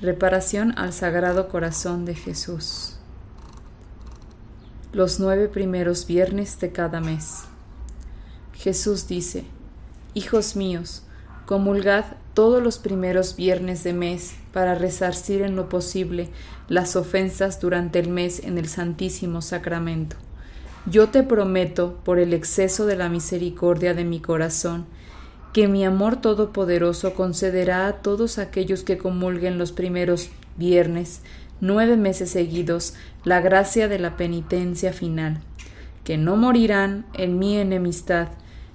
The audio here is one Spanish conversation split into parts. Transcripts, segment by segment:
Reparación al Sagrado Corazón de Jesús. Los nueve primeros viernes de cada mes. Jesús dice, Hijos míos, comulgad todos los primeros viernes de mes para resarcir en lo posible las ofensas durante el mes en el Santísimo Sacramento. Yo te prometo, por el exceso de la misericordia de mi corazón, que mi amor todopoderoso concederá a todos aquellos que comulguen los primeros viernes, nueve meses seguidos, la gracia de la penitencia final, que no morirán en mi enemistad,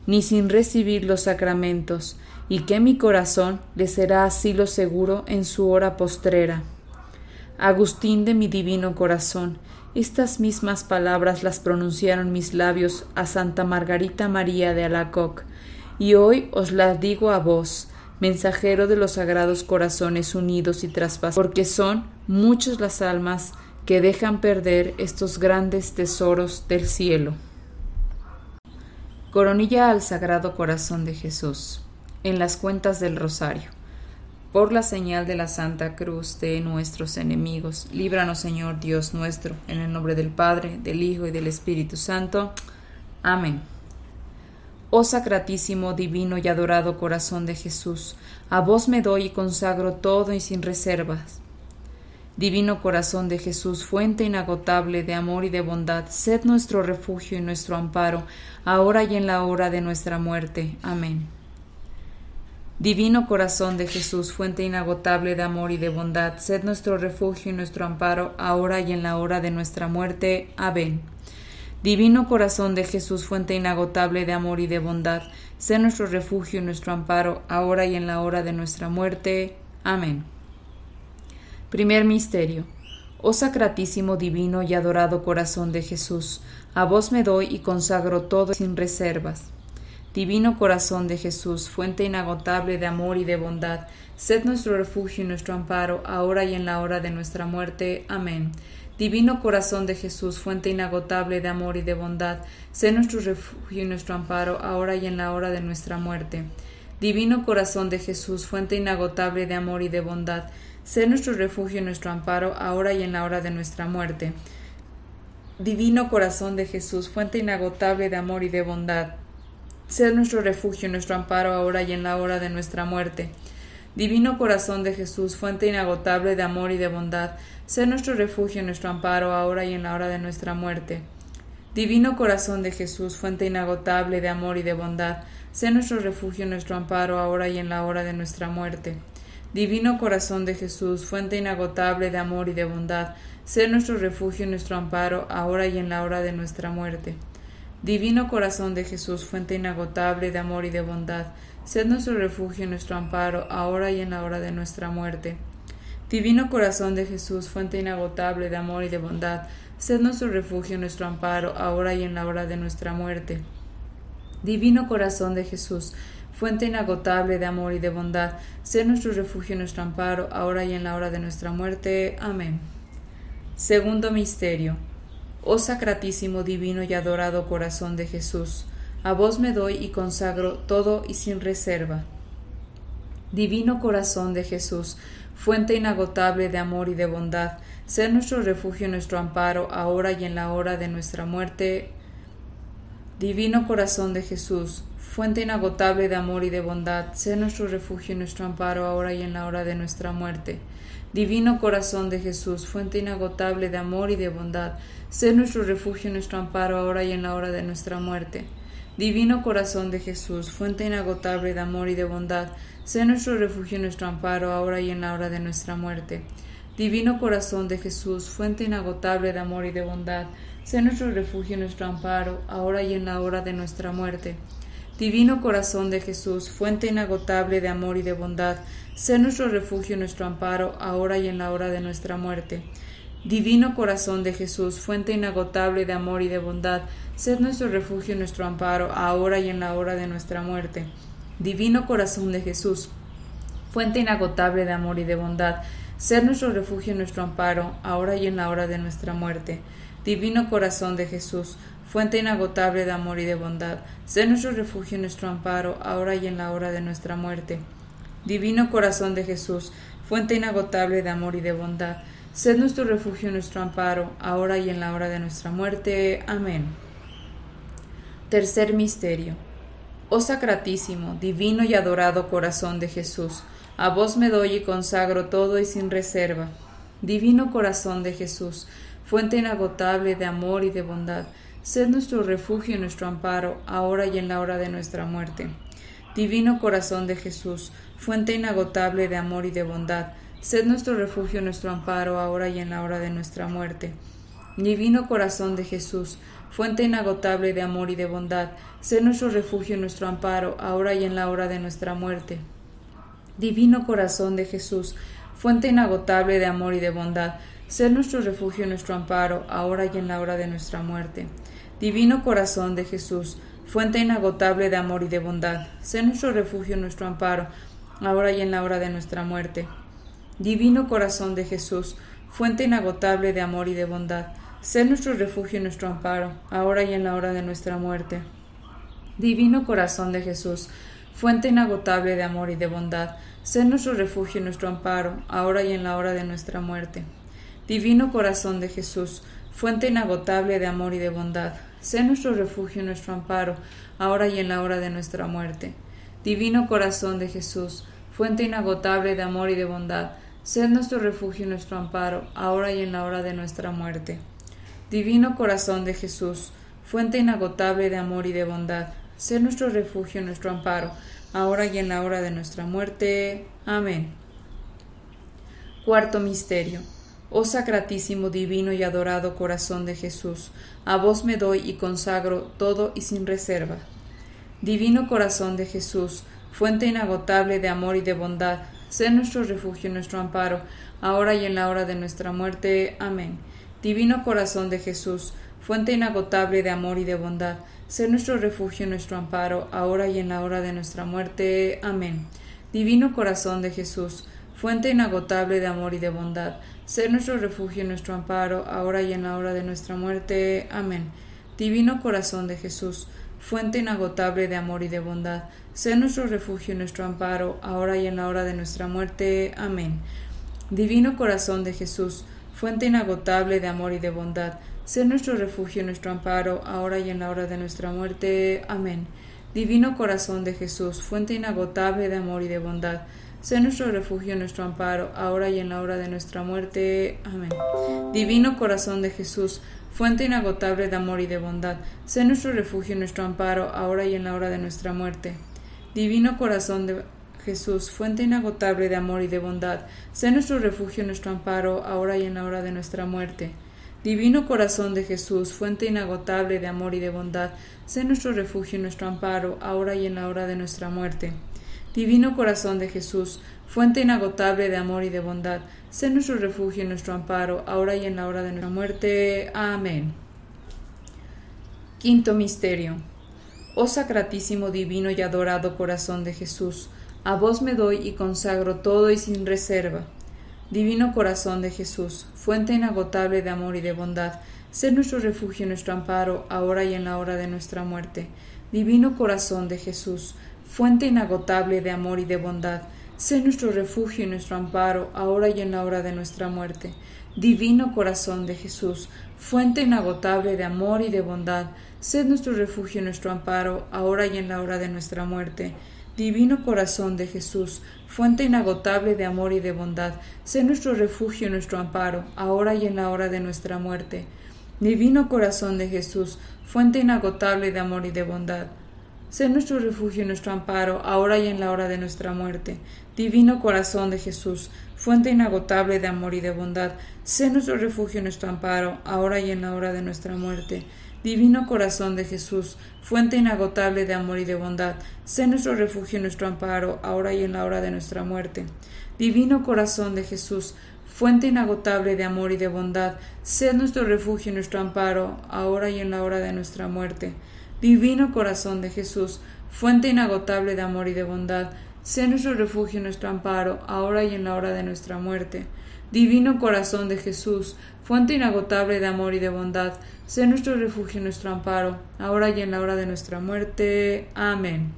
ni sin recibir los sacramentos, y que mi corazón les será asilo seguro en su hora postrera. Agustín de mi divino corazón, estas mismas palabras las pronunciaron mis labios a Santa Margarita María de Alacoc, y hoy os las digo a vos, mensajero de los sagrados corazones unidos y traspasados, porque son muchas las almas que dejan perder estos grandes tesoros del cielo. Coronilla al Sagrado Corazón de Jesús, en las cuentas del Rosario. Por la señal de la Santa Cruz de nuestros enemigos, líbranos Señor Dios nuestro, en el nombre del Padre, del Hijo y del Espíritu Santo. Amén. Oh sacratísimo, divino y adorado corazón de Jesús, a vos me doy y consagro todo y sin reservas. Divino corazón de Jesús, fuente inagotable de amor y de bondad, sed nuestro refugio y nuestro amparo, ahora y en la hora de nuestra muerte. Amén. Divino corazón de Jesús, fuente inagotable de amor y de bondad, sed nuestro refugio y nuestro amparo, ahora y en la hora de nuestra muerte. Amén. Divino corazón de Jesús, fuente inagotable de amor y de bondad, sé nuestro refugio y nuestro amparo, ahora y en la hora de nuestra muerte. Amén. Primer Misterio. Oh sacratísimo, divino y adorado corazón de Jesús, a vos me doy y consagro todo sin reservas. Divino corazón de Jesús, fuente inagotable de amor y de bondad, sed nuestro refugio y nuestro amparo, ahora y en la hora de nuestra muerte. Amén. Divino corazón de Jesús, fuente inagotable de amor y de bondad, sé nuestro refugio y nuestro amparo, ahora y en la hora de nuestra muerte. Divino corazón de Jesús, fuente inagotable de amor y de bondad, sé nuestro refugio y nuestro amparo, ahora y en la hora de nuestra muerte. Divino corazón de Jesús, fuente inagotable de amor y de bondad, sé nuestro refugio y nuestro amparo, ahora y en la hora de nuestra muerte. Divino corazón de Jesús, fuente inagotable de amor y de bondad, Sé nuestro refugio y nuestro amparo ahora y en la hora de nuestra muerte. Divino corazón de Jesús, fuente inagotable de amor y de bondad, sé nuestro refugio y nuestro amparo ahora y en la hora de nuestra muerte. Divino corazón de Jesús, fuente inagotable de amor y de bondad, sé nuestro refugio y nuestro amparo ahora y en la hora de nuestra muerte. Divino corazón de Jesús, fuente inagotable de amor y de bondad, sé nuestro refugio y nuestro amparo ahora y en la hora de nuestra muerte. Divino corazón de Jesús, fuente inagotable de amor y de bondad, sed nuestro refugio, nuestro amparo, ahora y en la hora de nuestra muerte. Divino corazón de Jesús, fuente inagotable de amor y de bondad, sed nuestro refugio, nuestro amparo, ahora y en la hora de nuestra muerte. Amén. Segundo Misterio. Oh sacratísimo, divino y adorado corazón de Jesús, a vos me doy y consagro todo y sin reserva. Divino corazón de Jesús, fuente inagotable de amor y de bondad, sé nuestro refugio y nuestro amparo, ahora y en la hora de nuestra muerte. Divino corazón de Jesús, fuente inagotable de amor y de bondad, sé nuestro refugio y nuestro amparo, ahora y en la hora de nuestra muerte. Divino corazón de Jesús, fuente inagotable de amor y de bondad, sé nuestro refugio y nuestro amparo, ahora y en la hora de nuestra muerte. Divino corazón de Jesús, fuente inagotable de amor y de bondad, Sé nuestro refugio y nuestro amparo, ahora y en la hora de nuestra muerte. Divino corazón de Jesús, fuente inagotable de amor y de bondad, sé nuestro refugio y nuestro amparo, ahora y en la hora de nuestra muerte. Divino corazón de Jesús, fuente inagotable de amor y de bondad, sé nuestro refugio y nuestro amparo, ahora y en la hora de nuestra muerte. Divino corazón de Jesús, fuente inagotable de amor y de bondad, sed nuestro refugio y nuestro amparo, ahora y en la hora de nuestra muerte. Divino corazón de Jesús, fuente inagotable de amor y de bondad, sed nuestro refugio y nuestro amparo, ahora y en la hora de nuestra muerte. Divino corazón de Jesús, fuente inagotable de amor y de bondad, sé nuestro refugio y nuestro amparo, ahora y en la hora de nuestra muerte. Divino corazón de Jesús, fuente inagotable de amor y de bondad, sed nuestro refugio y nuestro amparo, ahora y en la hora de nuestra muerte. Amén. Tercer misterio. Oh sacratísimo, divino y adorado corazón de Jesús, a vos me doy y consagro todo y sin reserva. Divino corazón de Jesús, fuente inagotable de amor y de bondad, Sed nuestro refugio y nuestro amparo, ahora y en la hora de nuestra muerte. Divino corazón de Jesús, fuente inagotable de amor y de bondad, sed nuestro refugio nuestro amparo, ahora y en la hora de nuestra muerte. Divino corazón de Jesús, fuente inagotable de amor y de bondad, sed nuestro refugio nuestro amparo, ahora y en la hora de nuestra muerte. Divino corazón de Jesús, fuente inagotable de amor y de bondad, sed nuestro refugio nuestro amparo, ahora y en la hora de nuestra muerte. Divino corazón de Jesús, fuente inagotable de amor y de bondad, sé nuestro refugio nuestro amparo, ahora y en la hora de nuestra muerte. Divino corazón de Jesús, fuente inagotable de amor y de bondad, sé nuestro refugio y nuestro amparo, ahora y en la hora de nuestra muerte. Divino corazón de Jesús, fuente inagotable de amor y de bondad, sé nuestro refugio y nuestro amparo, ahora y en la hora de nuestra muerte. Divino corazón de Jesús, fuente inagotable de amor y de bondad, Sé nuestro refugio y nuestro amparo, ahora y en la hora de nuestra muerte. Divino corazón de Jesús, fuente inagotable de amor y de bondad, sé nuestro refugio y nuestro amparo, ahora y en la hora de nuestra muerte. Divino corazón de Jesús, fuente inagotable de amor y de bondad, sé nuestro refugio y nuestro amparo, ahora y en la hora de nuestra muerte. Amén. Cuarto Misterio Oh sacratísimo, divino y adorado corazón de Jesús, a vos me doy y consagro todo y sin reserva. Divino corazón de Jesús, fuente inagotable de amor y de bondad, sé nuestro refugio y nuestro amparo, ahora y en la hora de nuestra muerte. Amén. Divino corazón de Jesús, fuente inagotable de amor y de bondad, sé nuestro refugio y nuestro amparo, ahora y en la hora de nuestra muerte. Amén. Divino corazón de Jesús, fuente inagotable de amor y de bondad, ser nuestro refugio y nuestro amparo, ahora y en la hora de nuestra muerte. Amén. Divino corazón de Jesús, fuente inagotable de amor y de bondad, sé nuestro refugio y nuestro amparo, ahora y en la hora de nuestra muerte. Amén. Divino corazón de Jesús, fuente inagotable de amor y de bondad, sé nuestro refugio y nuestro amparo, ahora y en la hora de nuestra muerte. Amén. Divino corazón de Jesús, fuente inagotable de amor y de bondad, Sé nuestro refugio, nuestro amparo, ahora y en la hora de nuestra muerte. Amén. Divino corazón de Jesús, fuente inagotable de amor y de bondad, sé nuestro refugio, nuestro amparo, ahora y en la hora de nuestra muerte. Divino corazón de Jesús, fuente inagotable de amor y de bondad, sé nuestro refugio, nuestro amparo, ahora y en la hora de nuestra muerte. Divino corazón de Jesús, fuente inagotable de amor y de bondad, sé nuestro refugio, nuestro amparo, ahora y en la hora de nuestra muerte. Divino corazón de Jesús, fuente inagotable de amor y de bondad, sé nuestro refugio y nuestro amparo, ahora y en la hora de nuestra muerte. Amén. Quinto Misterio. Oh sacratísimo, divino y adorado corazón de Jesús, a vos me doy y consagro todo y sin reserva. Divino corazón de Jesús, fuente inagotable de amor y de bondad, sé nuestro refugio y nuestro amparo, ahora y en la hora de nuestra muerte. Divino corazón de Jesús, fuente inagotable de amor y de bondad, sé nuestro refugio y nuestro amparo, ahora y en la hora de nuestra muerte. Divino corazón de Jesús, fuente inagotable de amor y de bondad, sé nuestro refugio y nuestro amparo, ahora y en la hora de nuestra muerte. Divino corazón de Jesús, fuente inagotable de amor y de bondad, sé nuestro refugio y nuestro amparo, ahora y en la hora de nuestra muerte. Divino corazón de Jesús, fuente inagotable de amor y de bondad, Sé nuestro refugio y nuestro amparo, ahora y en la hora de nuestra muerte. Divino corazón de Jesús, fuente inagotable de amor y de bondad, sé nuestro refugio y nuestro amparo, ahora y en la hora de nuestra muerte. Divino corazón de Jesús, fuente inagotable de amor y de bondad, sé nuestro refugio y nuestro amparo, ahora y en la hora de nuestra muerte. Divino corazón de Jesús, fuente inagotable de amor y de bondad, sé nuestro refugio y nuestro amparo, ahora y en la hora de nuestra muerte. Divino corazón de Jesús, fuente inagotable de amor y de bondad, sé nuestro refugio y nuestro amparo, ahora y en la hora de nuestra muerte. Divino corazón de Jesús, fuente inagotable de amor y de bondad, sé nuestro refugio y nuestro amparo, ahora y en la hora de nuestra muerte. Amén.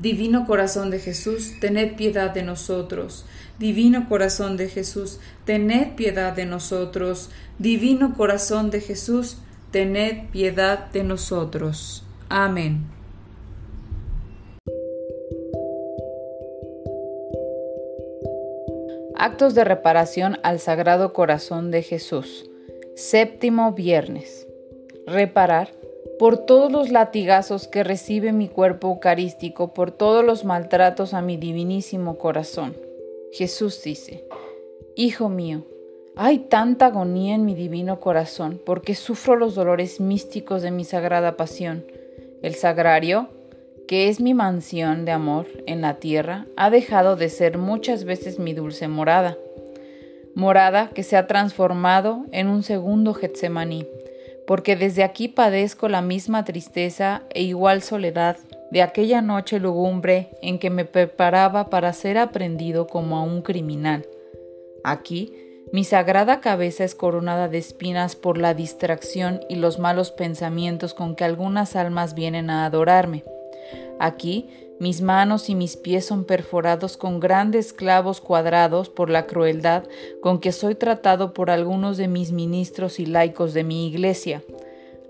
Divino corazón de Jesús, tened piedad de nosotros. Divino corazón de Jesús, tened piedad de nosotros. Divino corazón de Jesús, tened piedad de nosotros. Amén. Actos de reparación al Sagrado Corazón de Jesús. Séptimo viernes. Reparar por todos los latigazos que recibe mi cuerpo eucarístico, por todos los maltratos a mi divinísimo corazón. Jesús dice, Hijo mío, hay tanta agonía en mi divino corazón porque sufro los dolores místicos de mi sagrada pasión. El sagrario que es mi mansión de amor en la tierra, ha dejado de ser muchas veces mi dulce morada. Morada que se ha transformado en un segundo Getsemaní, porque desde aquí padezco la misma tristeza e igual soledad de aquella noche lugumbre en que me preparaba para ser aprendido como a un criminal. Aquí, mi sagrada cabeza es coronada de espinas por la distracción y los malos pensamientos con que algunas almas vienen a adorarme. Aquí mis manos y mis pies son perforados con grandes clavos cuadrados por la crueldad con que soy tratado por algunos de mis ministros y laicos de mi iglesia.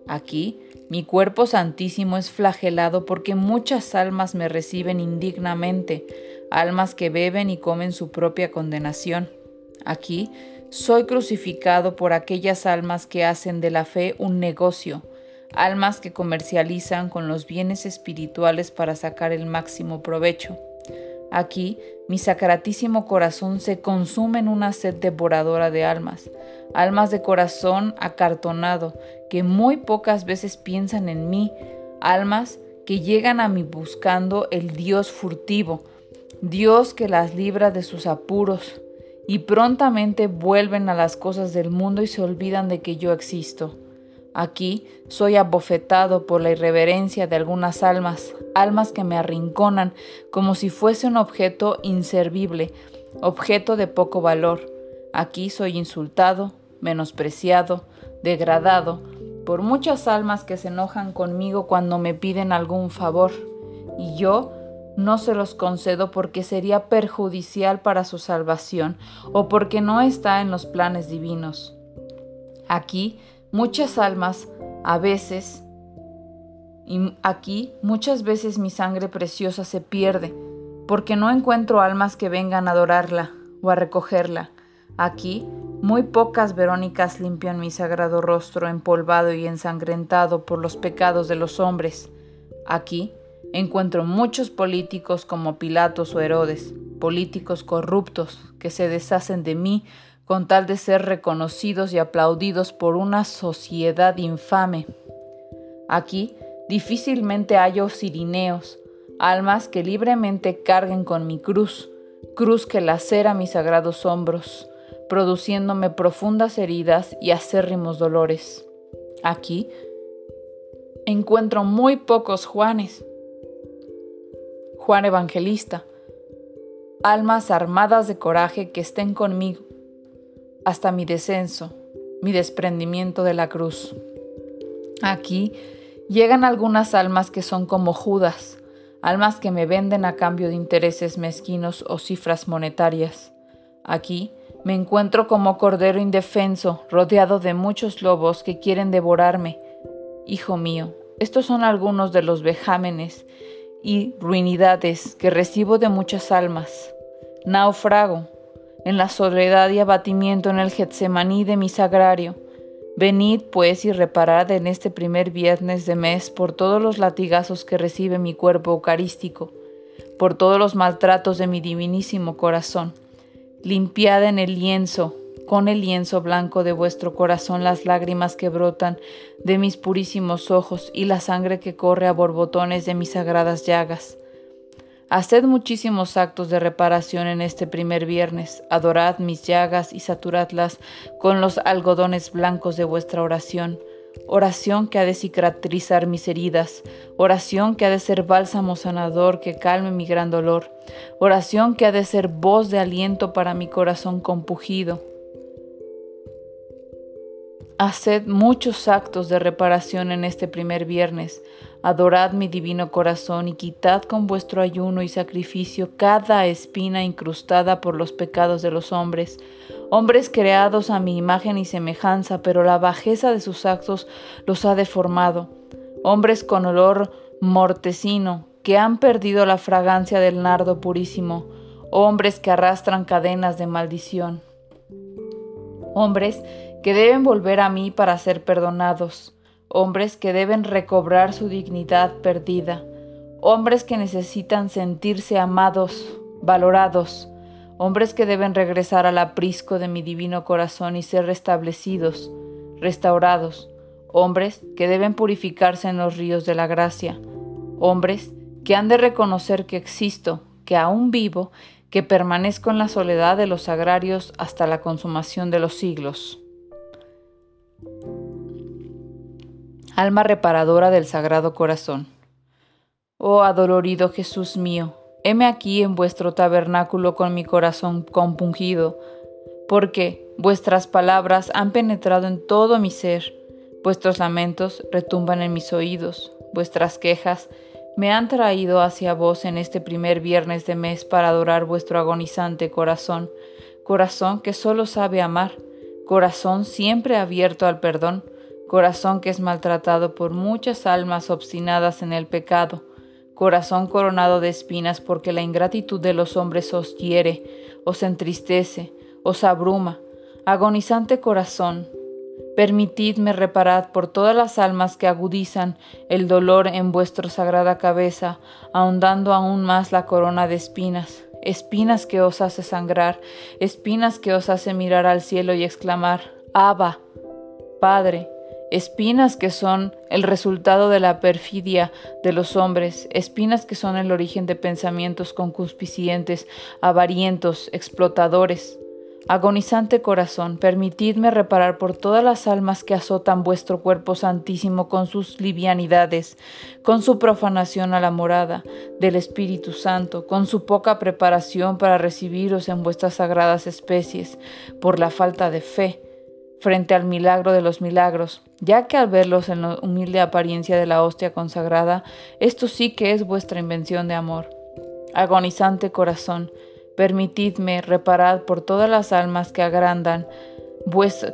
Aquí mi cuerpo santísimo es flagelado porque muchas almas me reciben indignamente, almas que beben y comen su propia condenación. Aquí soy crucificado por aquellas almas que hacen de la fe un negocio, almas que comercializan con los bienes espirituales para sacar el máximo provecho. Aquí mi sacratísimo corazón se consume en una sed devoradora de almas, almas de corazón acartonado que muy pocas veces piensan en mí, almas que llegan a mí buscando el Dios furtivo, Dios que las libra de sus apuros, y prontamente vuelven a las cosas del mundo y se olvidan de que yo existo. Aquí soy abofetado por la irreverencia de algunas almas, almas que me arrinconan como si fuese un objeto inservible, objeto de poco valor. Aquí soy insultado, menospreciado, degradado por muchas almas que se enojan conmigo cuando me piden algún favor, y yo no se los concedo porque sería perjudicial para su salvación o porque no está en los planes divinos. Aquí Muchas almas, a veces, y aquí muchas veces mi sangre preciosa se pierde, porque no encuentro almas que vengan a adorarla o a recogerla. Aquí muy pocas Verónicas limpian mi sagrado rostro empolvado y ensangrentado por los pecados de los hombres. Aquí encuentro muchos políticos como Pilatos o Herodes, políticos corruptos que se deshacen de mí con tal de ser reconocidos y aplaudidos por una sociedad infame. Aquí difícilmente hallo sirineos, almas que libremente carguen con mi cruz, cruz que lacera mis sagrados hombros, produciéndome profundas heridas y acérrimos dolores. Aquí encuentro muy pocos Juanes. Juan Evangelista, almas armadas de coraje que estén conmigo, hasta mi descenso, mi desprendimiento de la cruz. Aquí llegan algunas almas que son como Judas, almas que me venden a cambio de intereses mezquinos o cifras monetarias. Aquí me encuentro como cordero indefenso, rodeado de muchos lobos que quieren devorarme. Hijo mío, estos son algunos de los vejámenes y ruinidades que recibo de muchas almas. Naufrago, en la soledad y abatimiento en el Getsemaní de mi sagrario. Venid, pues, y reparad en este primer viernes de mes por todos los latigazos que recibe mi cuerpo eucarístico, por todos los maltratos de mi divinísimo corazón. Limpiad en el lienzo, con el lienzo blanco de vuestro corazón las lágrimas que brotan de mis purísimos ojos y la sangre que corre a borbotones de mis sagradas llagas. Haced muchísimos actos de reparación en este primer viernes, adorad mis llagas y saturadlas con los algodones blancos de vuestra oración, oración que ha de cicatrizar mis heridas, oración que ha de ser bálsamo sanador que calme mi gran dolor, oración que ha de ser voz de aliento para mi corazón compugido, Haced muchos actos de reparación en este primer viernes. Adorad mi divino corazón y quitad con vuestro ayuno y sacrificio cada espina incrustada por los pecados de los hombres, hombres creados a mi imagen y semejanza, pero la bajeza de sus actos los ha deformado, hombres con olor mortecino, que han perdido la fragancia del nardo purísimo, hombres que arrastran cadenas de maldición, hombres que deben volver a mí para ser perdonados, hombres que deben recobrar su dignidad perdida, hombres que necesitan sentirse amados, valorados, hombres que deben regresar al aprisco de mi divino corazón y ser restablecidos, restaurados, hombres que deben purificarse en los ríos de la gracia, hombres que han de reconocer que existo, que aún vivo, que permanezco en la soledad de los agrarios hasta la consumación de los siglos. Alma reparadora del Sagrado Corazón. Oh adolorido Jesús mío, heme aquí en vuestro tabernáculo con mi corazón compungido, porque vuestras palabras han penetrado en todo mi ser, vuestros lamentos retumban en mis oídos, vuestras quejas me han traído hacia vos en este primer viernes de mes para adorar vuestro agonizante corazón, corazón que solo sabe amar, corazón siempre abierto al perdón, corazón que es maltratado por muchas almas obstinadas en el pecado, corazón coronado de espinas porque la ingratitud de los hombres os hiere, os entristece, os abruma, agonizante corazón, permitidme reparad por todas las almas que agudizan el dolor en vuestra sagrada cabeza, ahondando aún más la corona de espinas, espinas que os hace sangrar, espinas que os hace mirar al cielo y exclamar, Abba, Padre, espinas que son el resultado de la perfidia de los hombres, espinas que son el origen de pensamientos concupiscientes, avarientos, explotadores. Agonizante corazón, permitidme reparar por todas las almas que azotan vuestro cuerpo santísimo con sus livianidades, con su profanación a la morada del Espíritu Santo, con su poca preparación para recibiros en vuestras sagradas especies, por la falta de fe, frente al milagro de los milagros, ya que al verlos en la humilde apariencia de la hostia consagrada, esto sí que es vuestra invención de amor. Agonizante corazón, permitidme reparar por todas las almas que agrandan,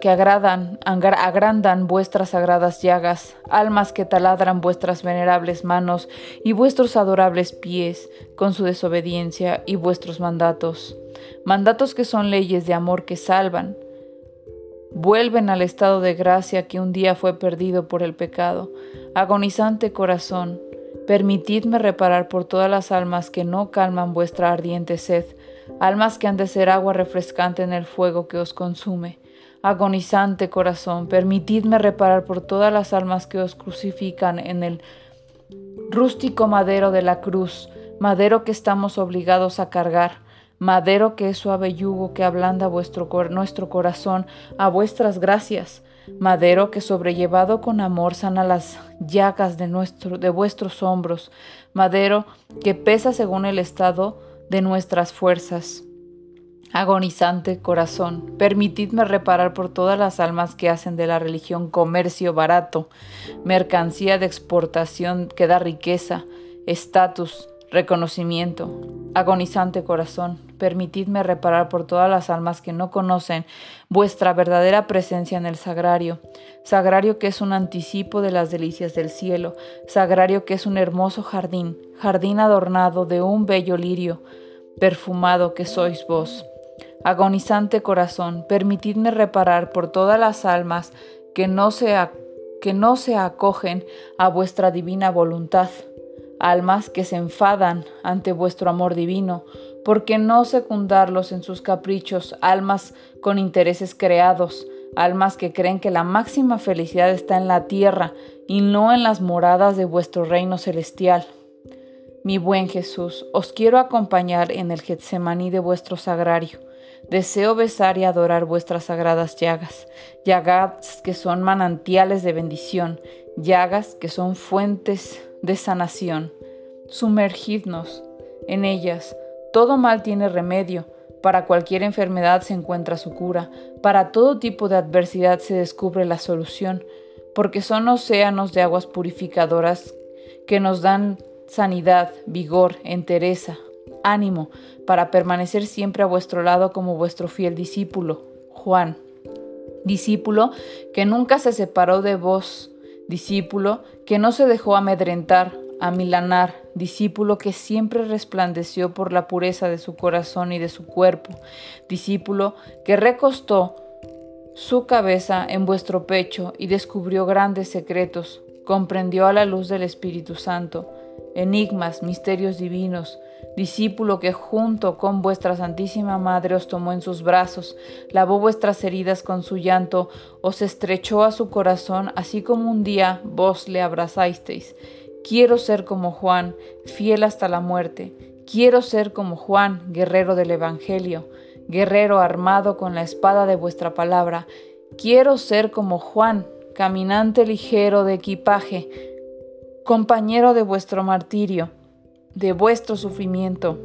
que agradan, agrandan vuestras sagradas llagas, almas que taladran vuestras venerables manos y vuestros adorables pies con su desobediencia y vuestros mandatos, mandatos que son leyes de amor que salvan, vuelven al estado de gracia que un día fue perdido por el pecado. Agonizante corazón, permitidme reparar por todas las almas que no calman vuestra ardiente sed, almas que han de ser agua refrescante en el fuego que os consume. Agonizante corazón, permitidme reparar por todas las almas que os crucifican en el rústico madero de la cruz, madero que estamos obligados a cargar madero que es suave yugo que ablanda vuestro, nuestro corazón a vuestras gracias, madero que sobrellevado con amor sana las llagas de, nuestro, de vuestros hombros, madero que pesa según el estado de nuestras fuerzas. Agonizante corazón, permitidme reparar por todas las almas que hacen de la religión comercio barato, mercancía de exportación que da riqueza, estatus, reconocimiento. Agonizante corazón, permitidme reparar por todas las almas que no conocen vuestra verdadera presencia en el sagrario, sagrario que es un anticipo de las delicias del cielo, sagrario que es un hermoso jardín, jardín adornado de un bello lirio, perfumado que sois vos. Agonizante corazón, permitidme reparar por todas las almas que no se, que no se acogen a vuestra divina voluntad almas que se enfadan ante vuestro amor divino, ¿por qué no secundarlos en sus caprichos, almas con intereses creados, almas que creen que la máxima felicidad está en la tierra y no en las moradas de vuestro reino celestial? Mi buen Jesús, os quiero acompañar en el Getsemaní de vuestro sagrario. Deseo besar y adorar vuestras sagradas llagas, llagas que son manantiales de bendición, llagas que son fuentes de sanación. Sumergidnos en ellas. Todo mal tiene remedio. Para cualquier enfermedad se encuentra su cura. Para todo tipo de adversidad se descubre la solución. Porque son océanos de aguas purificadoras que nos dan sanidad, vigor, entereza, ánimo, para permanecer siempre a vuestro lado como vuestro fiel discípulo, Juan. Discípulo que nunca se separó de vos, discípulo que no se dejó amedrentar, amilanar, discípulo que siempre resplandeció por la pureza de su corazón y de su cuerpo, discípulo que recostó su cabeza en vuestro pecho y descubrió grandes secretos, comprendió a la luz del Espíritu Santo, enigmas, misterios divinos, discípulo que junto con vuestra Santísima Madre os tomó en sus brazos, lavó vuestras heridas con su llanto, os estrechó a su corazón, así como un día vos le abrazasteis. Quiero ser como Juan, fiel hasta la muerte. Quiero ser como Juan, guerrero del Evangelio, guerrero armado con la espada de vuestra palabra. Quiero ser como Juan, caminante ligero de equipaje, compañero de vuestro martirio, de vuestro sufrimiento.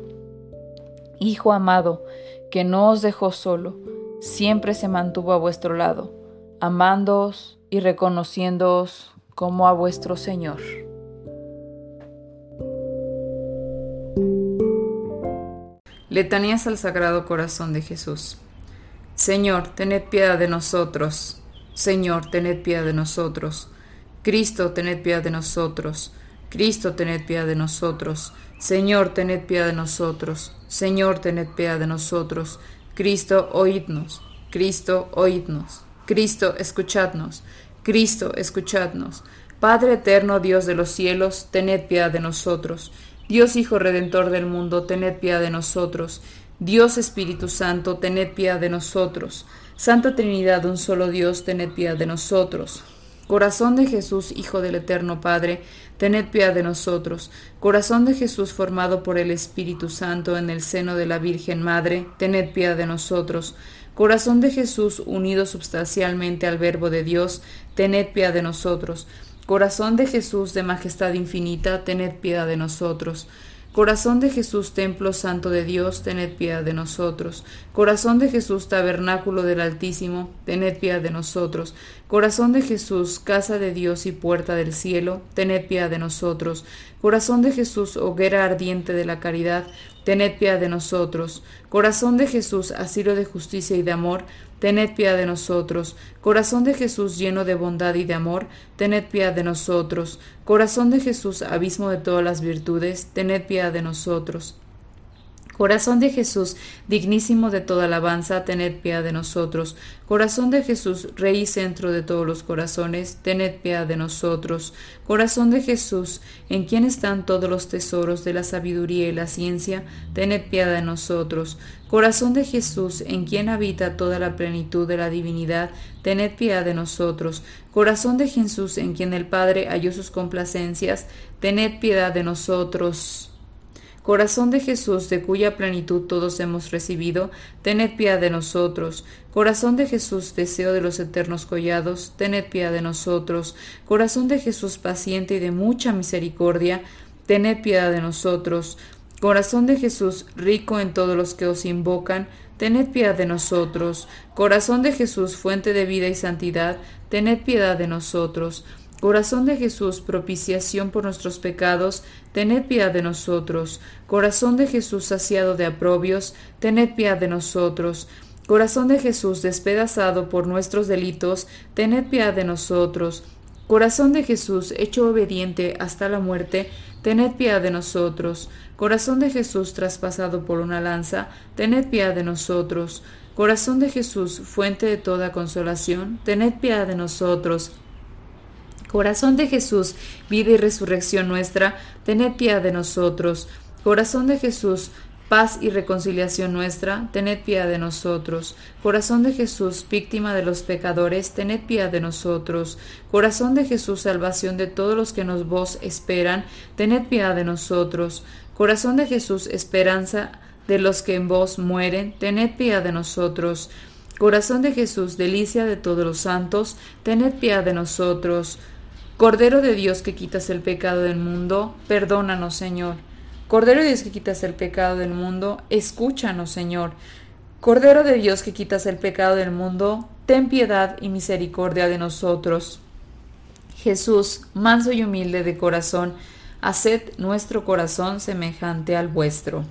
Hijo amado, que no os dejó solo, siempre se mantuvo a vuestro lado, amándoos y reconociéndoos como a vuestro Señor. Letanías al Sagrado Corazón de Jesús. Señor, tened piedad de nosotros. Señor, tened piedad de nosotros. Cristo, tened piedad de nosotros. Cristo, tened piedad de nosotros. Señor, tened piedad de nosotros. Señor, tened piedad de nosotros. Cristo, oídnos. Cristo, oídnos. Cristo, escuchadnos. Cristo, escuchadnos. Padre eterno, Dios de los cielos, tened piedad de nosotros. Dios Hijo Redentor del mundo, tened piedad de nosotros. Dios Espíritu Santo, tened piedad de nosotros. Santa Trinidad, un solo Dios, tened piedad de nosotros. Corazón de Jesús, Hijo del Eterno Padre, tened piedad de nosotros. Corazón de Jesús formado por el Espíritu Santo en el seno de la Virgen Madre, tened piedad de nosotros. Corazón de Jesús unido substancialmente al Verbo de Dios, tened piedad de nosotros. Corazón de Jesús de majestad infinita, tened piedad de nosotros. Corazón de Jesús, templo santo de Dios, tened piedad de nosotros. Corazón de Jesús, tabernáculo del Altísimo, tened piedad de nosotros. Corazón de Jesús, casa de Dios y puerta del cielo, tened piedad de nosotros. Corazón de Jesús, hoguera ardiente de la caridad, tened piedad de nosotros. Corazón de Jesús, asilo de justicia y de amor, tened piedad de nosotros. Corazón de Jesús lleno de bondad y de amor, tened piedad de nosotros. Corazón de Jesús, abismo de todas las virtudes, tened piedad de nosotros. Corazón de Jesús, dignísimo de toda alabanza, tened piedad de nosotros. Corazón de Jesús, Rey y centro de todos los corazones, tened piedad de nosotros. Corazón de Jesús, en quien están todos los tesoros de la sabiduría y la ciencia, tened piedad de nosotros. Corazón de Jesús, en quien habita toda la plenitud de la divinidad, tened piedad de nosotros. Corazón de Jesús, en quien el Padre halló sus complacencias, tened piedad de nosotros. Corazón de Jesús, de cuya plenitud todos hemos recibido, tened piedad de nosotros. Corazón de Jesús, deseo de los eternos collados, tened piedad de nosotros. Corazón de Jesús, paciente y de mucha misericordia, tened piedad de nosotros. Corazón de Jesús, rico en todos los que os invocan, tened piedad de nosotros. Corazón de Jesús, fuente de vida y santidad, tened piedad de nosotros. Corazón de Jesús, propiciación por nuestros pecados, tened piedad de nosotros. Corazón de Jesús, saciado de aprobios, tened piedad de nosotros. Corazón de Jesús, despedazado por nuestros delitos, tened piedad de nosotros. Corazón de Jesús, hecho obediente hasta la muerte, tened piedad de nosotros. Corazón de Jesús, traspasado por una lanza, tened piedad de nosotros. Corazón de Jesús, fuente de toda consolación, tened piedad de nosotros. Corazón de Jesús, vida y resurrección nuestra, tened piedad de nosotros. Corazón de Jesús, paz y reconciliación nuestra, tened piedad de nosotros. Corazón de Jesús, víctima de los pecadores, tened piedad de nosotros. Corazón de Jesús, salvación de todos los que nos vos esperan, tened piedad de nosotros. Corazón de Jesús, esperanza de los que en vos mueren, tened piedad de nosotros. Corazón de Jesús, delicia de todos los santos, tened piedad de nosotros. Cordero de Dios que quitas el pecado del mundo, perdónanos, Señor. Cordero de Dios que quitas el pecado del mundo, escúchanos, Señor. Cordero de Dios que quitas el pecado del mundo, ten piedad y misericordia de nosotros. Jesús, manso y humilde de corazón, haced nuestro corazón semejante al vuestro.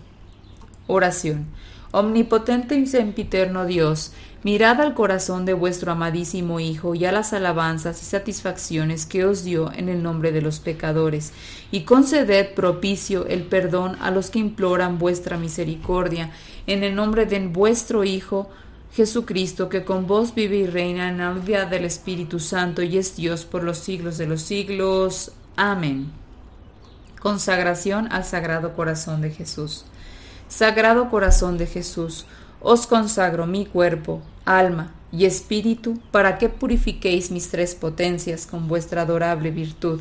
Oración. Omnipotente y sempiterno Dios, mirad al corazón de vuestro amadísimo Hijo y a las alabanzas y satisfacciones que os dio en el nombre de los pecadores, y conceded propicio el perdón a los que imploran vuestra misericordia, en el nombre de vuestro Hijo, Jesucristo, que con vos vive y reina en la unidad del Espíritu Santo y es Dios por los siglos de los siglos. Amén. Consagración al Sagrado Corazón de Jesús. Sagrado Corazón de Jesús, os consagro mi cuerpo, alma y espíritu para que purifiquéis mis tres potencias con vuestra adorable virtud.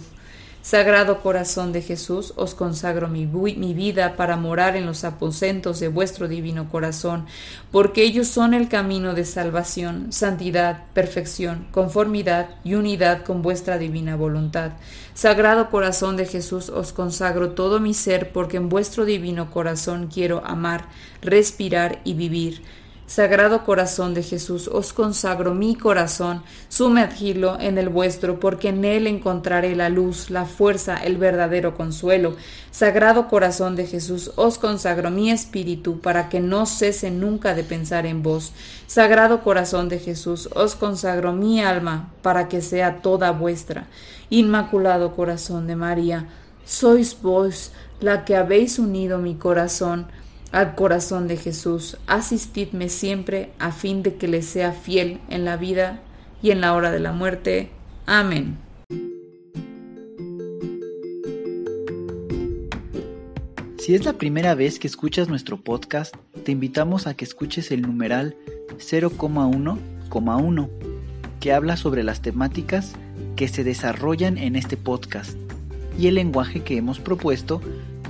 Sagrado corazón de Jesús, os consagro mi, mi, vida para morar en los aposentos de vuestro divino corazón, porque ellos son el camino de salvación, santidad, perfección, conformidad y unidad con vuestra divina voluntad. Sagrado corazón de Jesús, os consagro todo mi ser, porque en vuestro divino corazón quiero amar, respirar y vivir. Sagrado corazón de Jesús, os consagro mi corazón, sumergidlo en el vuestro, porque en él encontraré la luz, la fuerza, el verdadero consuelo. Sagrado corazón de Jesús, os consagro mi espíritu, para que no cese nunca de pensar en vos. Sagrado corazón de Jesús, os consagro mi alma, para que sea toda vuestra. Inmaculado corazón de María, sois vos la que habéis unido mi corazón al corazón de Jesús. Asistidme siempre a fin de que le sea fiel en la vida y en la hora de la muerte. Amén. Si es la primera vez que escuchas nuestro podcast, te invitamos a que escuches el numeral 0,1,1, que habla sobre las temáticas que se desarrollan en este podcast y el lenguaje que hemos propuesto